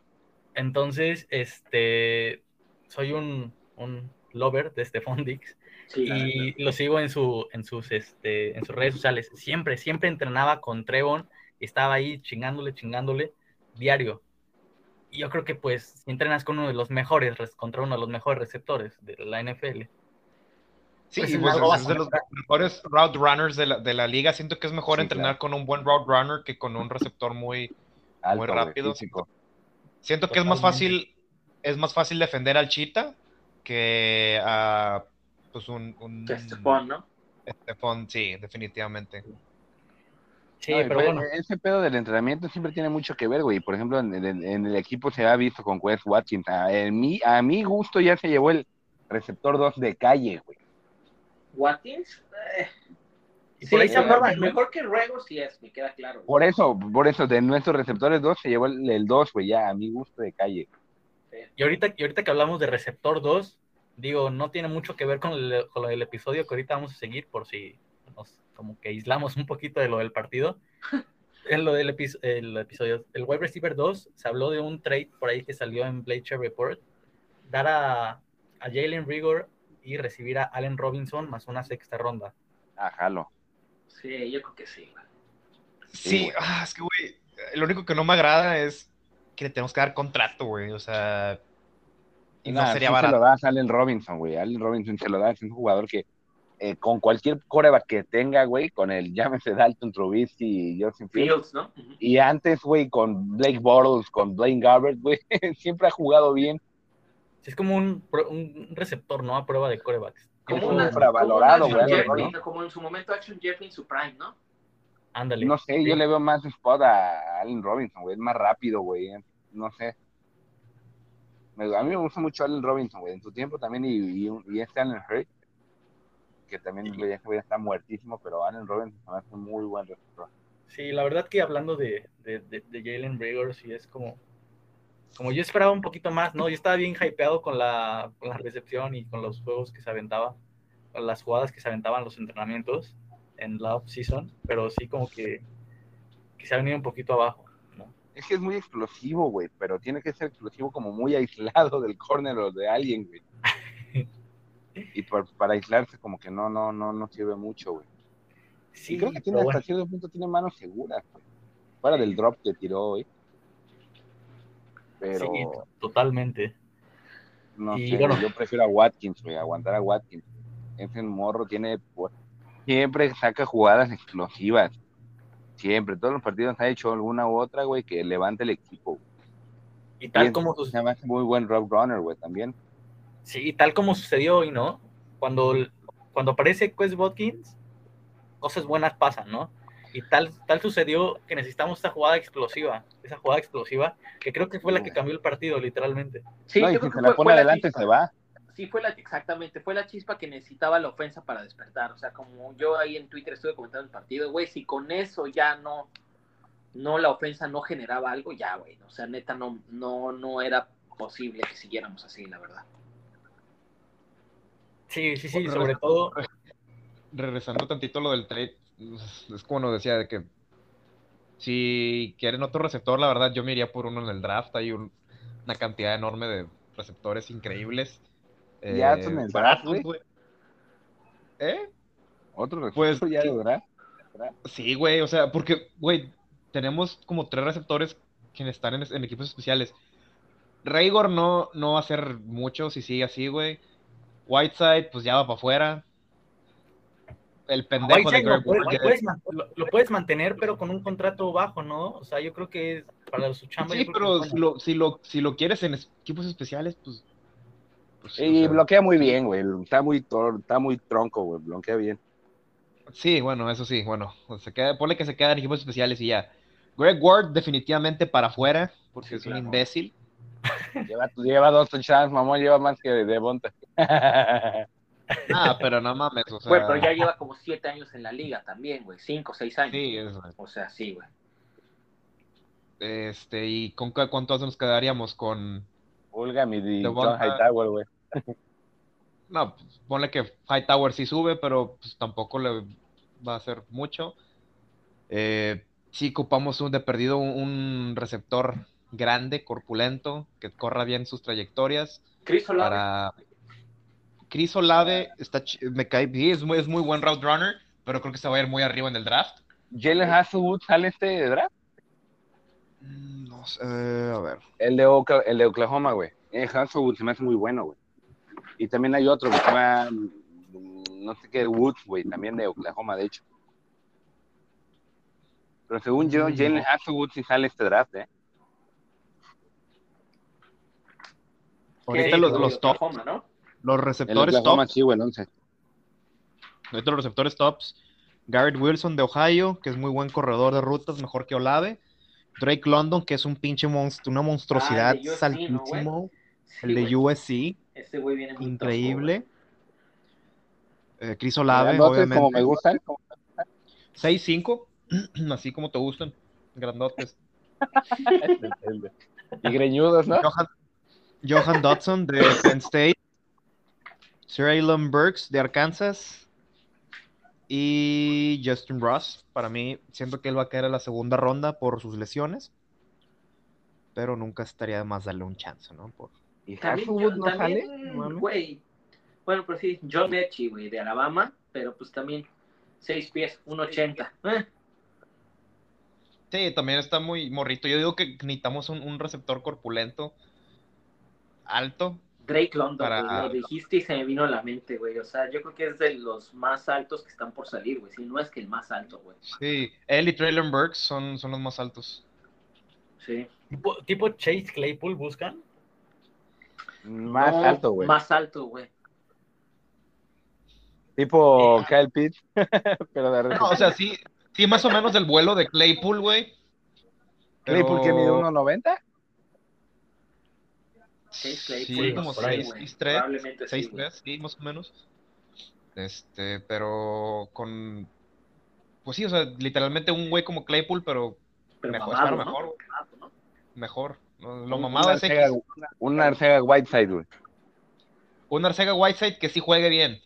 Entonces, este, soy un, un lover de Stephon Dix Sí, y lo sigo en, su, en, sus, este, en sus redes sociales. Siempre, siempre entrenaba con Trevon y estaba ahí chingándole, chingándole diario. Y yo creo que pues si entrenas con uno de los mejores, res- contra uno de los mejores receptores de la NFL. Sí, Pues pues, es de los mejores route runners de la, de la liga. Siento que es mejor Sí, entrenar con un buen route runner que con un receptor muy, Alto, muy rápido. físico. Siento que es más fácil, es más fácil defender al Chita que a pues un, un que Estefan, ¿no? Stephon, sí, definitivamente. Sí, No, pero pues, bueno, Ese pedo del entrenamiento siempre tiene mucho que ver, güey. Por ejemplo, en, en- en el equipo se ha visto con Quest Watkins. A, en mi, a mi gusto ya se llevó el receptor 2 de calle, güey. Watkins, eh, y sí, por ahí se mejor, que Ruego sí es, me queda claro. Por eso, por eso, de nuestros receptores 2 se llevó el, el 2, güey, ya, a mi gusto de calle. Y ahorita, y ahorita que hablamos de receptor 2, digo, no tiene mucho que ver con, el, con lo del episodio que ahorita vamos a seguir, por si nos como que aislamos un poquito de lo del partido. [LAUGHS] En lo del epi- el episodio, el wide receiver 2, se habló de un trade por ahí que salió en Bleacher Report, dar a, a Jalen Rigor y recibir a Allen Robinson más una sexta ronda. Ah, jalo. Sí, yo creo que sí. Sí, ah, es que, güey, lo único que no me agrada es que le tenemos que dar contrato, güey. O sea, y no sería sí se lo barato. das a Allen Robinson, güey. Allen Robinson se lo da, es un jugador que eh, con cualquier coreback que tenga, güey, con el llámese Dalton Trubisky y Justin Fields, Fields, ¿no? Y antes, güey, con Blake Bortles, con Blaine Gabbert, güey, [LAUGHS] siempre ha jugado bien. Es como un, pro- un receptor, ¿no? A prueba de corebacks. Como, un infravalorado, güey, como en su momento Action Jeffrey en su prime, ¿no? Ándale. No sé, Sí. yo le veo más spot a Allen Robinson, güey. Es más rápido, güey. No sé. Me- a mí me gusta mucho Allen Robinson, güey. En su tiempo también, y, y, y este Allen Hurts, que también güey, está muertísimo, pero Allen Robinson hace un muy buen receptor. Sí, la verdad que hablando de, de, de, de Jalen Rager, sí es como, como yo esperaba un poquito más, ¿no? Yo estaba bien hypeado con la, con la recepción y con los juegos que se aventaba, con las jugadas que se aventaban los entrenamientos en la off-season, pero sí como que, que se ha venido un poquito abajo, ¿no? Es que es muy explosivo, güey, pero tiene que ser explosivo como muy aislado del corner o de alguien, güey. [LAUGHS] Y por- para aislarse como que no, no, no, no sirve mucho, güey. Sí, y creo que tiene hasta bueno, cierto punto tiene manos seguras, güey. Fuera del drop que tiró hoy. Pero sí, totalmente. no y sé, bueno. yo prefiero a Watkins, güey, aguantar a Watkins. Ese morro tiene siempre saca jugadas explosivas. Siempre, todos los partidos ha hecho alguna u otra, güey, que levante el equipo. güey. Y tal Y como, sus- muy buen rock runner, güey, también. sí, tal como sucedió hoy, ¿no? Cuando, cuando aparece Quest Watkins, cosas buenas pasan, ¿no? Y tal, tal sucedió que necesitamos esta jugada explosiva, esa jugada explosiva, que creo que fue la que cambió el partido, literalmente. Sí, no, y yo si creo se que la fue- pone fue la adelante, se va. Sí, fue la, exactamente, fue la chispa que necesitaba la ofensa para despertar. O sea, como yo ahí en Twitter estuve comentando el partido, güey, si con eso ya no, no la ofensa no generaba algo, ya, güey. O sea, neta, no, no, no era posible que siguiéramos así, la verdad. Sí, sí, sí, sobre todo, regresando tantito a lo del trade, es como nos decía, de que si quieren otro receptor, la verdad, yo me iría por uno en el draft. Hay un- una cantidad enorme de receptores increíbles. Ya Eh, en el draft, baratos, güey. ¿Eh? Otro Pues, refuerzo ya sí. de verdad. Sí, güey, o sea, porque, güey, tenemos como tres receptores que están en, en equipos especiales. Raygor no, no va a hacer mucho si sigue así, güey. Whiteside, pues ya va para afuera. El pendejo de Whiteside lo, Greg puedes- lo- lo puedes mantener, pero con un contrato bajo, ¿no? O sea, yo creo que es para su chamba. Sí, pero si lo, si, lo, si lo quieres en equipos especiales, pues. pues sí, o Y sea, bloquea muy bien, güey. Está muy, tor- está muy tronco, güey. Bloquea bien. Sí, bueno, eso sí, bueno. Se queda, ponle que se queda en equipos especiales y ya. Greg Ward, definitivamente para afuera, porque Sí, es un imbécil. Lleva, lleva dos touchdowns, mamón. Lleva más que de Bonta. [LAUGHS] Ah, pero no mames, o sea. Güey, pero ya lleva como siete años en la liga también, güey. Cinco, seis años. Sí, es- O sea, sí, güey. este, ¿y con cu- cuántos nos quedaríamos? Con. Ulga, mi De John Bonta. Hightower, güey. No, pues, ponle que Hightower sí sube, pero pues tampoco le va a hacer mucho. Eh, sí ocupamos un de perdido un, un receptor grande, corpulento, que corra bien sus trayectorias. Chris Olave. Para Chris Olave está ch- me cae es muy, es muy buen route runner, pero creo que se va a ir muy arriba en el draft. Jalen Hasselwood sale este draft. Mm, No sé, eh, a ver. El de, Oka- el de Oklahoma, güey. Eh, Hasselwood se me hace muy bueno, güey. Y también hay otro que se llama, mm, no sé qué, Woods, güey, también de Oklahoma, de hecho. Pero según yo, Mm, Jalen. Hasselwood sí sale este draft, ¿eh? Ahorita los, de los top, Oklahoma, ¿no? Los receptores Oklahoma top, sí, güey, el 11. ahorita los receptores tops, Garrett Wilson de Ohio, que es muy buen corredor de rutas, mejor que Olave. Drake London, que es un pinche monstruo, una monstruosidad Ah, el de USC, ¿no, güey? saltísimo. Sí, el de güey. USC, Este güey viene increíble. Eh, Chris Olave, obviamente. como me gustan. 6'5", [CLEARS THROAT] así como te gustan, grandotes. [LAUGHS] y greñudos, ¿no? Johan, Johan Dodson de Penn State. Traylon Burks de Arkansas. Y Justin Ross. Para mí, siento que él va a caer a la segunda ronda por sus lesiones. Pero nunca estaría de más darle un chance, ¿no? Por... Y También, Hasselwood no sale. también, güey. Bueno, pero sí, John Mechie, güey, de Alabama, pero pues también 6 pies, 1.80. Eh, Sí, también está muy morrito. Yo digo que necesitamos un, un receptor corpulento, alto. Drake London, güey, lo dijiste y se me vino a la mente, güey. O sea, yo creo que es de los más altos que están por salir, güey. Si no es que el más alto, güey. Sí, él y Traylon Burks son, son los más altos. Sí. ¿Tipo, Chase Claypool buscan? Más alto, güey. Más alto, güey. Tipo eh, ah. Kyle Pitt, [LAUGHS] pero de no, o sea, sí, sí, más o menos del vuelo de Claypool, güey. ¿Claypool que mide 1.90? 6 Claypool. Sí, como 6-3. 6-3, sí, más o menos. Este, pero con. Pues sí, o sea, literalmente un güey como Claypool, pero, pero mejor, mamado, ¿no? mejor, ¿no? mejor. Lo un, mamado un es Arcega, X. Un Arcega Whiteside, güey. Un Arcega Whiteside que sí juegue bien.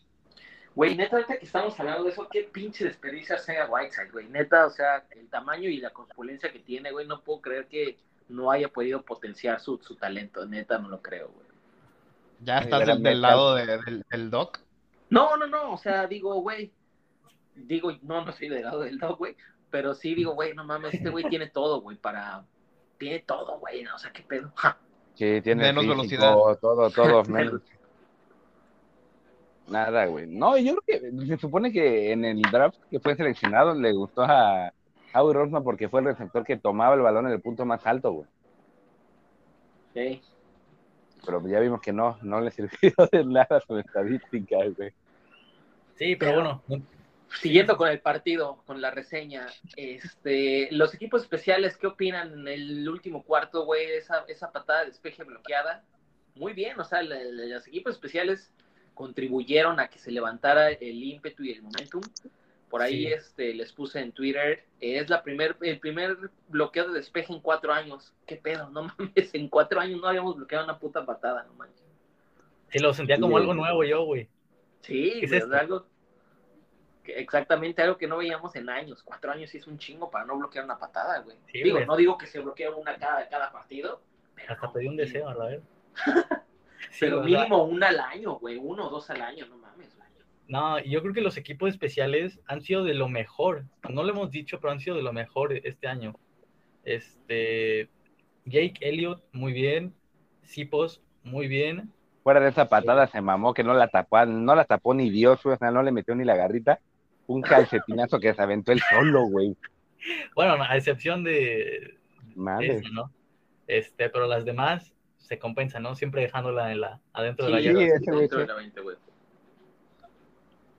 Güey, neta, ahorita que estamos hablando de eso, qué pinche desperdicia Arcega Whiteside, güey. Neta, o sea, el tamaño y la corpulencia que tiene, güey, no puedo creer que no haya podido potenciar su, su talento. Neta, no lo creo, güey. Ya estás del, lado de- del, del Doc. No, no, no, o sea, digo, güey. Digo, no, no soy del lado del dog, güey. Pero sí digo, güey, no mames, este güey tiene todo, güey, para. Tiene todo, güey, o sea, qué pedo. Ja. [LAUGHS] Sí, tiene Menos físico, velocidad. Todo, todo, [LAUGHS] menos. Nada, güey. No, yo creo que se supone que en el draft que fue seleccionado le gustó a Howie Roseman porque fue el receptor que tomaba el balón en el punto más alto, güey. Sí. Pero ya vimos que no, no le sirvió [LAUGHS] de nada su estadística, güey. Sí, pero bueno, Siguiendo con el partido, con la reseña, este, los equipos especiales, ¿qué opinan en el último cuarto, güey? Esa, esa patada de despeje bloqueada. Muy bien, o sea, los equipos especiales contribuyeron a que se levantara el ímpetu y el momentum. Por ahí Sí. este, les puse en Twitter, es la primer, el primer bloqueo de despeje en cuatro años. ¿Qué pedo? No [LAUGHS] mames, en cuatro años no habíamos bloqueado una puta patada, no manches. sí lo sentía como Sí. algo nuevo yo, güey. Sí, ¿Qué es algo que- exactamente algo que no veíamos en años. Cuatro años sí es un chingo para no bloquear una patada, güey. Sí, digo, güey. no digo que se bloquee una cada, cada partido, pero, Hasta no, pedí un deseo, a la vez. [LAUGHS] Sí, Pero mínimo una al año, güey, uno o dos al año, no mames, güey. No, yo creo que los equipos especiales han sido de lo mejor. No lo hemos dicho, pero han sido de lo mejor este año. Este, Jake Elliott, muy bien. Sipos, muy bien. Fuera de esa patada se mamó que no la tapó, no la tapó ni Dios, o sea, no le metió ni la garrita. Un calcetinazo que se aventó él solo, güey. Bueno, a excepción de Madre. eso, ¿no? Este, pero las demás se compensan, ¿no? Siempre dejándola en la, adentro de la yarda. sí, ese güey dentro sí. de la 20, güey.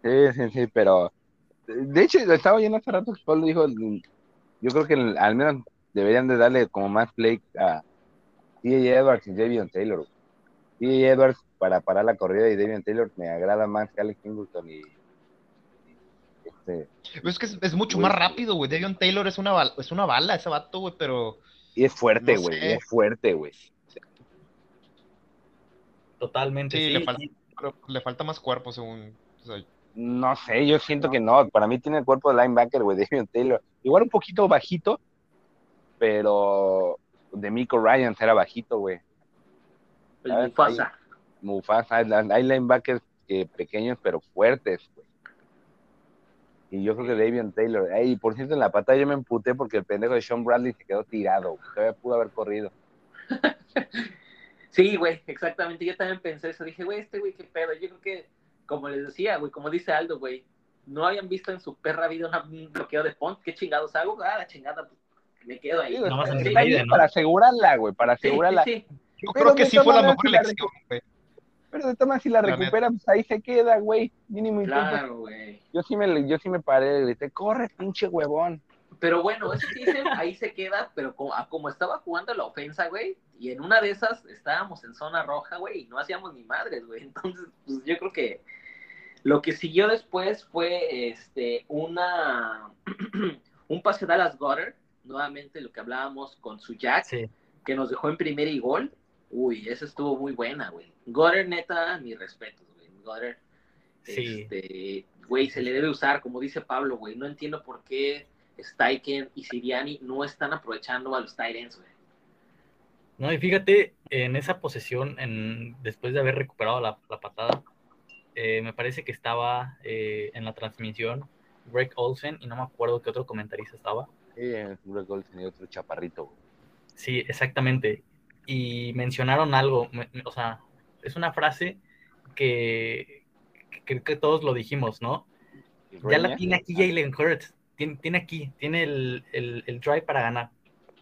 Sí, sí, sí, pero de hecho lo estaba oyendo hace rato que Pablo dijo, yo creo que el- al menos deberían de darle como más play a T.A. Edwards y Davion Taylor. T.A. Edwards para parar la corrida y Davion Taylor me agrada más que Alex Singleton y, este, Es que es, es mucho Güey. más rápido, güey. Devion Taylor es una, es una bala ese vato, güey, pero y es fuerte, No güey, sé. es fuerte, güey. Totalmente. sí, Sí, le, falta, le falta más cuerpo, según. o sea, No sé, yo siento que no, para mí tiene el cuerpo de linebacker, güey, Davion Taylor. Igual un poquito bajito, pero de Miko Ryan era bajito, güey. Mufasa. Mufasa, hay, hay linebackers eh, pequeños pero fuertes, güey. Y yo creo que Davion Taylor. Ey, por cierto, en la pata yo me emputé porque el pendejo de Sean Bradley se quedó tirado. güey. Todavía pudo haber corrido. [LAUGHS] Sí, güey, exactamente. Yo también pensé eso. Dije, güey, este güey, qué pedo. Yo creo que, como les decía, güey, como dice Aldo, güey, no habían visto en su perra vida un bloqueo de punt. ¿Qué chingados hago? Ah, la chingada, pues me quedo ahí. Para asegurarla, güey, para Sí, sí, asegurarla. sí. yo Pero creo que sí fue la mejor elección, güey. Pero de todas si la La recupera, pues ahí se queda, güey. Mínimo intento. Claro, güey. Yo sí me, yo sí me paré, le grité, corre, pinche huevón. Pero bueno, eso que dicen, ahí se queda, pero como, como estaba jugando la ofensa, güey, y en una de esas estábamos en zona roja, güey, y no hacíamos ni madres, güey. Entonces, pues yo creo que lo que siguió después fue este una [CLEARS THROAT] un pase a Dallas Goddard, nuevamente lo que hablábamos con su Jack, sí. que nos dejó en primera y gol. Uy, esa estuvo muy buena, güey. Goddard, neta, mis respetos, güey. Goddard, Sí. este, güey, se le debe usar, como dice Pablo, güey. No entiendo por qué Steichen y Siriani no están aprovechando a los Tyrants, güey. No, y fíjate, en esa posesión, en, después de haber recuperado la, la patada, eh, me parece que estaba eh, en la transmisión Greg Olsen y no me acuerdo qué otro comentarista estaba. Sí, Greg Olsen y otro chaparrito. Sí, exactamente. Y mencionaron algo, me- me- o sea, es una frase que que creo que todos lo dijimos, ¿no? Ya la tiene aquí Jalen Hurts, tiene, tiene aquí, tiene el, el, el drive para ganar.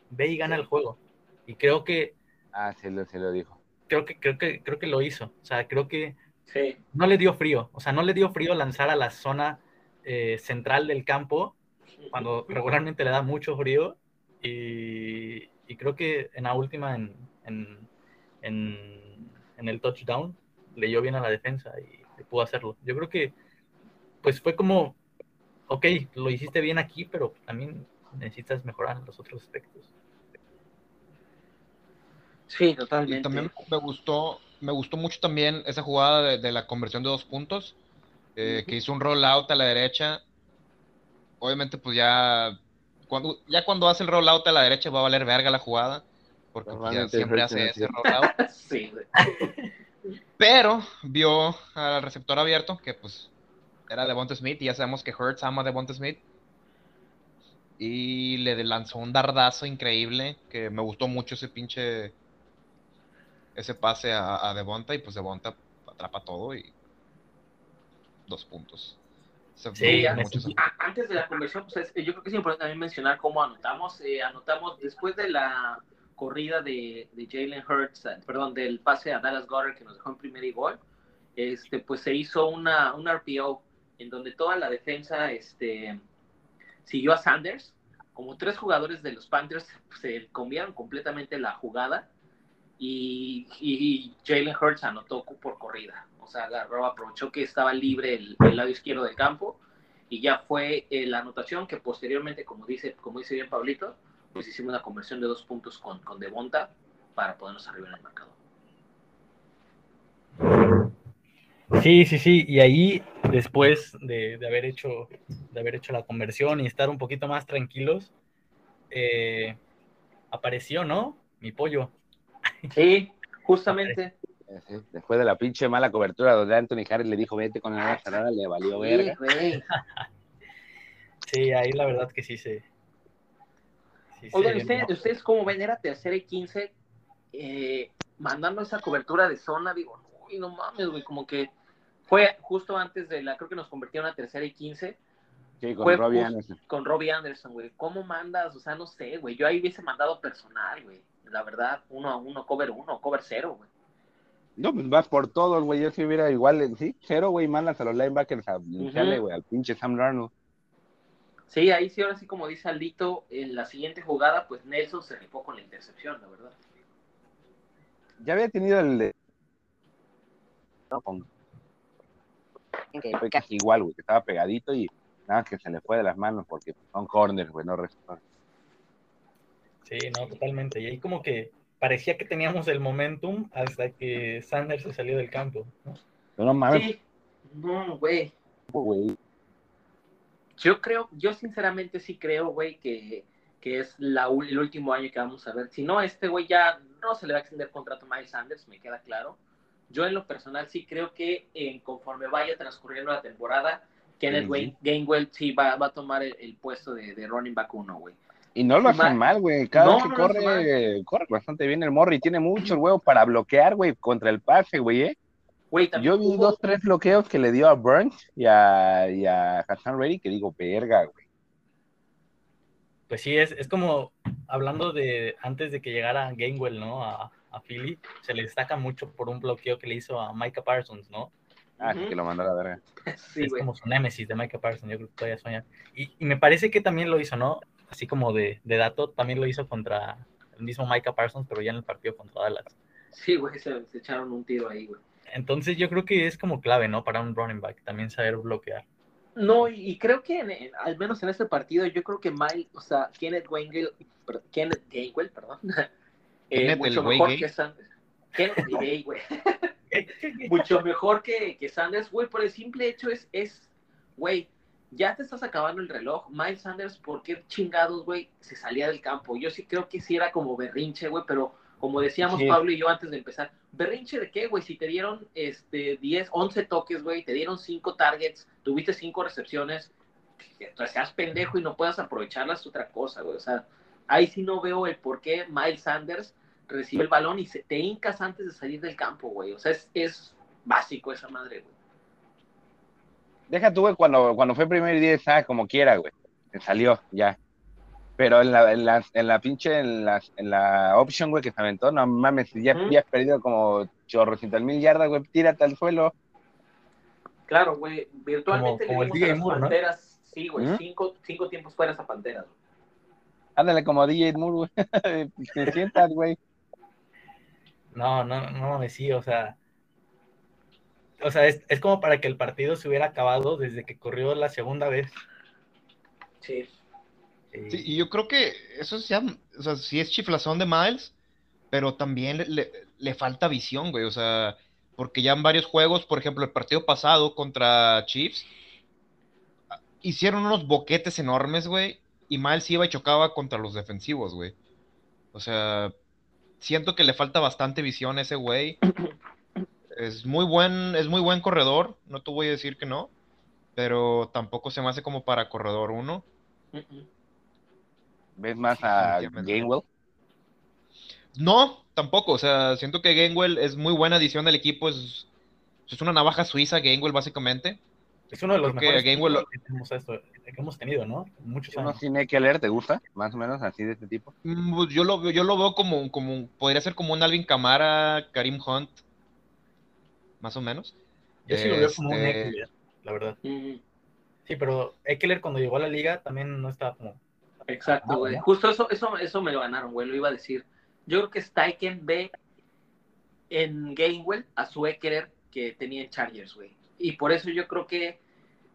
Ve y gana el juego. Y creo que Ah, se lo, se lo dijo. creo que, creo que, creo que lo hizo. O sea, creo que Sí. no le dio frío. O sea, no le dio frío lanzar a la zona eh, central del campo cuando regularmente le da mucho frío. Y, y creo que en la última, en, en, en, en el touchdown, leyó bien a la defensa y, y pudo hacerlo. Yo creo que, pues fue como, ok, lo hiciste bien aquí, pero también necesitas mejorar en los otros aspectos. Sí, Y totalmente. también me gustó, me gustó mucho también esa jugada de, de la conversión de dos puntos, eh, que hizo un rollout a la derecha. Obviamente, pues ya cuando, ya cuando hace el rollout a la derecha va a valer verga la jugada, porque pues, ya siempre hace ese rollout. [LAUGHS] Sí, güey. Pero vio al receptor abierto, que pues era Devonta Smith, y ya sabemos que Hurts ama a Devonta Smith. Y le lanzó un dardazo increíble, que me gustó mucho ese pinche, ese pase a, a Devonta, y pues Devonta atrapa todo y dos puntos. Se- Sí, Antes de la conversión, pues es- yo creo que es importante también mencionar cómo anotamos. Eh, anotamos después de la corrida de, de Jalen Hurts, eh, perdón, del pase a Dallas Goddard que nos dejó en primer y gol, este, pues se hizo una, un RPO en donde toda la defensa este, siguió a Sanders. Como tres jugadores de los Panthers se cambiaron completamente la jugada y, Jalen Hurts anotó por corrida. O sea, agarró, aprovechó que estaba libre el, lado izquierdo del campo y ya fue eh, la anotación que posteriormente, como dice, como dice bien Pablito, pues hicimos una conversión de dos puntos con, con Devonta para ponernos arriba en el marcador. Sí, sí, sí. Y ahí, después de, de haber hecho, de haber hecho la conversión y estar un poquito más tranquilos, eh, apareció, ¿no? Mi pollo. Sí, justamente. Sí, Después de la pinche mala cobertura donde Anthony Harris le dijo vete con la ala cerrada, le valió Sí, verga. Sí, ahí la verdad que sí se. sí Oigan, ¿ustedes, ¿no? ustedes cómo ven? Era tercera y quince, eh, mandando esa cobertura de zona, digo, uy, no mames, güey, como que fue justo antes de la, creo que nos convirtieron a tercera y quince Sí, con Robbie Anderson. con Robbie Anderson, güey. ¿Cómo mandas? O sea, no sé, güey. Yo ahí hubiese mandado personal, güey. La verdad, uno a uno, cover uno, cover cero, güey. No, pues vas por todos, güey. Yo si hubiera igual, eh, sí, cero, güey, mandas a los linebackers a limpiarle, güey, al pinche Sam Darnold. Sí, ahí sí, ahora sí, como dice Aldito, en la siguiente jugada, pues Nelson se rifó con la intercepción, la verdad. Ya había tenido el de... No, con... fue casi igual, güey, que estaba pegadito y nada, que se le fue de las manos porque son corners, güey, no receptores. Sí, no, totalmente. Y ahí como que parecía que teníamos el momentum hasta que Sanders se salió del campo. ¿no? Pero no mames, Sí, no, güey. güey. Yo creo, yo sinceramente sí creo, güey, que, que es la, el último año que vamos a ver. Si no, este güey ya no se le va a extender contrato a Miles Sanders, me queda claro. Yo en lo personal sí creo que eh, conforme vaya transcurriendo la temporada, Kenneth Sí. Wayne- Gainwell sí va, va a tomar el, el puesto de, de running back uno, güey. Y no lo hacen mal. mal, güey. Cada No, vez que no corre, corre bastante bien el morro y tiene mucho el huevo para bloquear, güey, contra el pase, güey, ¿eh? Yo vi hubo- dos, tres bloqueos que le dio a Burns y a, y a Hassan Reddy que digo, verga, güey. Pues sí, es, es como hablando de antes de que llegara Gainwell, ¿no? A, a Philly, se le destaca mucho por un bloqueo que le hizo a Micah Parsons, ¿no? Ah, sí Ujú. que lo mandó a la verga. Sí, es como su némesis de Micah Parsons, yo creo que todavía sueña. Y, y me parece que también lo hizo, ¿no? Así como de, de dato, también lo hizo contra el mismo Micah Parsons, pero ya en el partido contra Dallas. Sí, güey, se, se echaron un tiro ahí, güey. Entonces yo creo que es como clave, ¿no? Para un running back, también saber bloquear. No, y, creo que en- en- al menos en este partido, yo creo que Miles, o sea, Kenneth Gainwell, per- Kenneth Gainwell, perdón, [LAUGHS] eh, Kenneth mucho mejor que Sanders. Kenneth güey. [LAUGHS] mucho mejor que, que Sanders, güey, por el simple hecho es, es, güey, ya te estás acabando el reloj. Miles Sanders, ¿por qué chingados, güey, se salía del campo? Yo sí creo que sí era como berrinche, güey, pero como decíamos Sí. Pablo y yo antes de empezar, berrinche de qué, güey, si te dieron este 10, 11 toques, güey, te dieron 5 targets, tuviste 5 recepciones, tú seas pendejo y no puedas aprovecharlas es otra cosa, güey, o sea, ahí sí no veo el por qué Miles Sanders recibe el balón y se te hincas antes de salir del campo, güey, o sea, es, es básico esa madre, güey. Deja tú, güey, cuando, cuando fue primer día, ah, como quiera, güey. Se salió, ya. Pero en la, en la, en la pinche, en la, en la option, güey, que se aventó, no mames, ya, Ujú. ya has perdido como chorrocientas mil yardas, güey, tírate al suelo, Claro, güey, virtualmente Como- como le el dimos a las Moore, ¿no? Panteras, sí, güey, ¿Mm? cinco, cinco tiempos fuera a Panteras. güey. Ándale como DJ Moore, güey. [LAUGHS] Te sientas, güey. No, no, no mames, sí, o sea. O sea, es, es como para que el partido se hubiera acabado desde que corrió la segunda vez. Sí. Sí, y yo creo que eso es ya, o sea, sí es chiflazón de Miles, pero también le, le- le falta visión, güey, o sea, porque ya en varios juegos, por ejemplo, el partido pasado contra Chiefs, ah, hicieron unos boquetes enormes, güey, y Miles iba y chocaba contra los defensivos, güey. O sea, siento que le falta bastante visión a ese güey. [COUGHS] Es muy buen, es muy buen corredor, no te voy a decir que no, pero tampoco se me hace como para corredor uno. ¿Ves más a. Gainwell? No, tampoco. O sea, siento que Gainwell es muy buena adición del equipo. Es, es una navaja suiza, Gainwell, básicamente. Es uno de los Creo que mejores lo- que, tenemos esto- que hemos tenido, ¿no? Muchos ¿Uno años. sin Eckler te gusta? Más o menos así de este tipo. Mm, pues Yo lo, veo- yo lo veo como, como podría ser como un Alvin Kamara, Karim Hunt, más o menos. Yo sí lo veo como un Este- Eckler, la verdad. Mm, Sí, pero Eckler cuando llegó a la liga también no estaba como... Exacto, Ah, güey. Justo eso, eso, eso me lo ganaron, güey. Lo iba a decir. Yo creo que Steichen ve en Gainwell a su Eckler que tenía en Chargers, güey. Y por eso yo creo que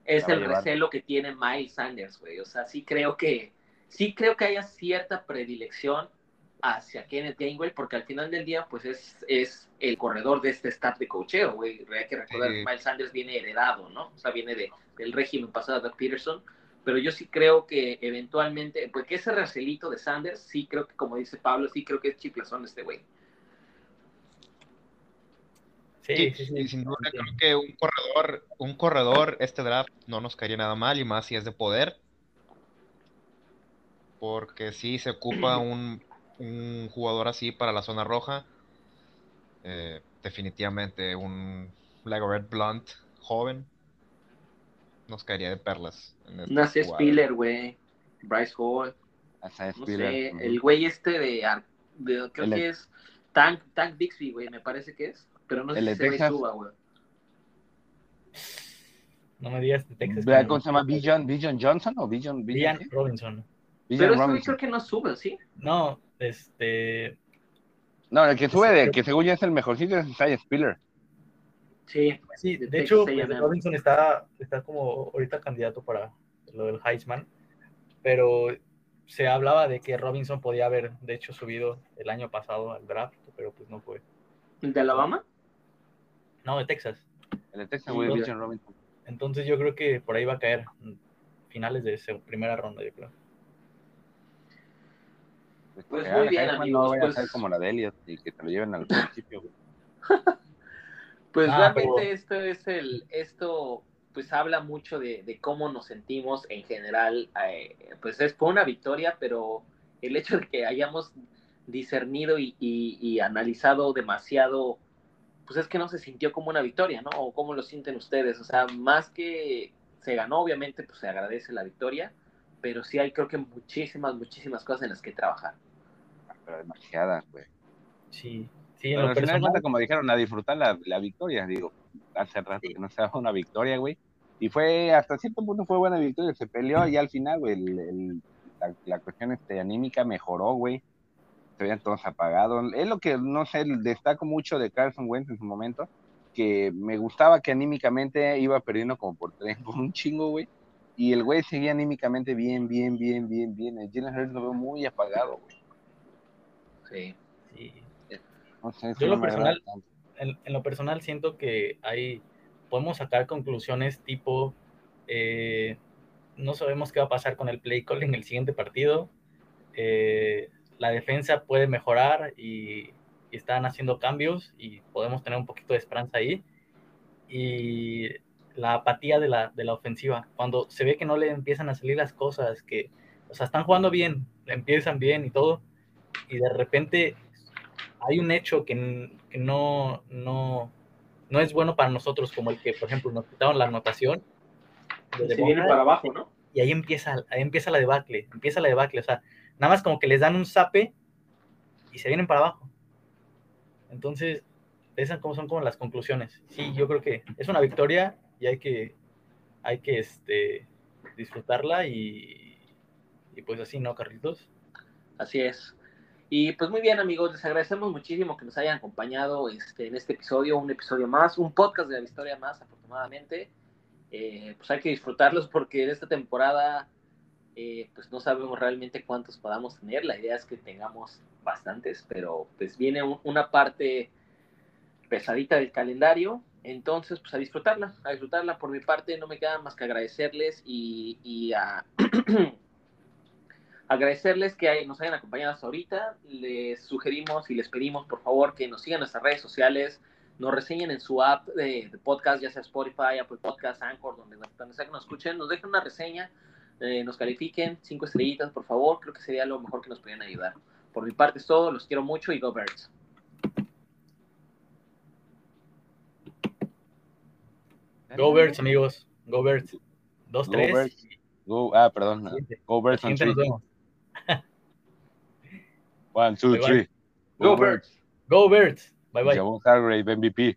es el llevar. recelo que tiene Miles Sanders, güey. O sea, sí creo que sí creo que haya cierta predilección hacia Kenneth Gainwell, porque al final del día, pues es, es el corredor de este staff de cocheo, güey. Hay que recordar Sí. que Miles Sanders viene heredado, ¿no? O sea, viene de, del régimen pasado de Doug Peterson. Pero yo sí creo que eventualmente, porque ese recelito de Sanders, sí creo que, como dice Pablo, sí creo que es chiflazón este güey. Sí, Sí, sí, sí. y sin duda creo que un corredor, un corredor, este draft no nos caería nada mal, y más si es de poder. Porque sí se ocupa [CLEARS THROAT] un, un jugador así para la zona roja. Eh, definitivamente un Legoret Blunt joven nos caería de perlas. Nace jugada. Spiller, güey. Bryce Hall. Hasta No Spiller. sé, el güey este de, creo El que es Tank, Tank Bixby, güey, me parece que es. Pero no sé El si se suba, güey. No me digas de Texas. ¿Cómo se llama? ¿Bijan, Bijan Johnson o Ian qué? Robinson. Bijan Pero ese güey creo que no sube, ¿sí? No, este... No, el que sube, de, que según yo es el mejorcito es Isaiah Spiller. Sí. Sí, De hecho, pues, Robinson está, está como ahorita candidato para lo del Heisman, pero se hablaba de que Robinson podía haber, de hecho, subido el año pasado al draft, pero pues no fue. ¿El de Alabama? No, de Texas. El de Texas, Sí, güey, Robinson. Entonces yo creo que por ahí va a caer finales de esa primera ronda, yo creo. Pues que muy bien, Heisman, amigos, No vaya pues- a ser como la de Elliot y que te lo lleven al [LAUGHS] principio. Pues Ah, realmente pero- esto es el, esto pues habla mucho de, de cómo nos sentimos en general. eh, pues es fue una victoria, pero el hecho de que hayamos discernido y, y- y analizado demasiado, pues es que no se sintió como una victoria, ¿no? O cómo lo sienten ustedes. O sea, más que se ganó, obviamente, pues se agradece la victoria, pero sí hay creo que muchísimas, muchísimas cosas en las que trabajar. Pero demasiadas, güey. Sí, sí, en Pero lo al final cuentas, como dijeron, a disfrutar la, la victoria, digo, hace rato que no se daba una victoria, güey. Y fue, hasta cierto punto fue buena victoria, se peleó y al final, güey, el- el- la, la cuestión este, anímica mejoró, güey. Se veían todos apagados. Es lo que, no sé, destaco mucho de Carson Wentz en su momento, que me gustaba que anímicamente iba perdiendo como por tres, [LAUGHS] por un chingo, güey. Y el güey seguía anímicamente bien, bien, bien, bien, bien. El Jalen Hurts lo veo muy apagado, güey. Sí. Yo lo personal- en, en lo personal siento que hay, podemos sacar conclusiones tipo, eh, no sabemos qué va a pasar con el play call en el siguiente partido, eh, la defensa puede mejorar y, y están haciendo cambios y podemos tener un poquito de esperanza ahí. Y la apatía de la, de la ofensiva, cuando se ve que no le empiezan a salir las cosas, que, o sea, están jugando bien, empiezan bien y todo, y de repente hay un hecho que, que no, no, no es bueno para nosotros, como el que, por ejemplo, nos quitaron la anotación. Se viene Hall, para abajo, ¿no? y ahí empieza, ahí empieza la debacle, empieza la debacle, o sea, nada más como que les dan un zape y se vienen para abajo. Entonces, esas como son como las conclusiones. Sí, yo creo que es una victoria, y hay que, hay que este, disfrutarla y, y pues así, ¿no, Carlitos? Así es. Y pues muy bien amigos, les agradecemos muchísimo que nos hayan acompañado este, en este episodio, un episodio más, un podcast de la historia más, afortunadamente. Eh, pues hay que disfrutarlos porque en esta temporada eh, pues no sabemos realmente cuántos podamos tener. La idea es que tengamos bastantes, pero pues viene un, una parte pesadita del calendario. Entonces, pues a disfrutarla, a disfrutarla. Por mi parte, no me queda más que agradecerles y, y a [CLEARS THROAT] agradecerles que nos hayan acompañado hasta ahorita. Les sugerimos y les pedimos, por favor, que nos sigan en nuestras redes sociales, nos reseñen en su app de, de podcast, ya sea Spotify, Apple Podcast, Anchor, donde, donde sea que nos escuchen, nos dejen una reseña, eh, nos califiquen, cinco estrellitas, por favor. Creo que sería lo mejor que nos pudieran ayudar. Por mi parte es todo, los quiero mucho y go Birds. Go Birds, amigos. Go Birds. Dos, Go tres. Birds. Go, ah, perdón. Go Birds on One, two, three. Go Birds. Go Birds. Bye bye. Javon Hargrave, MVP.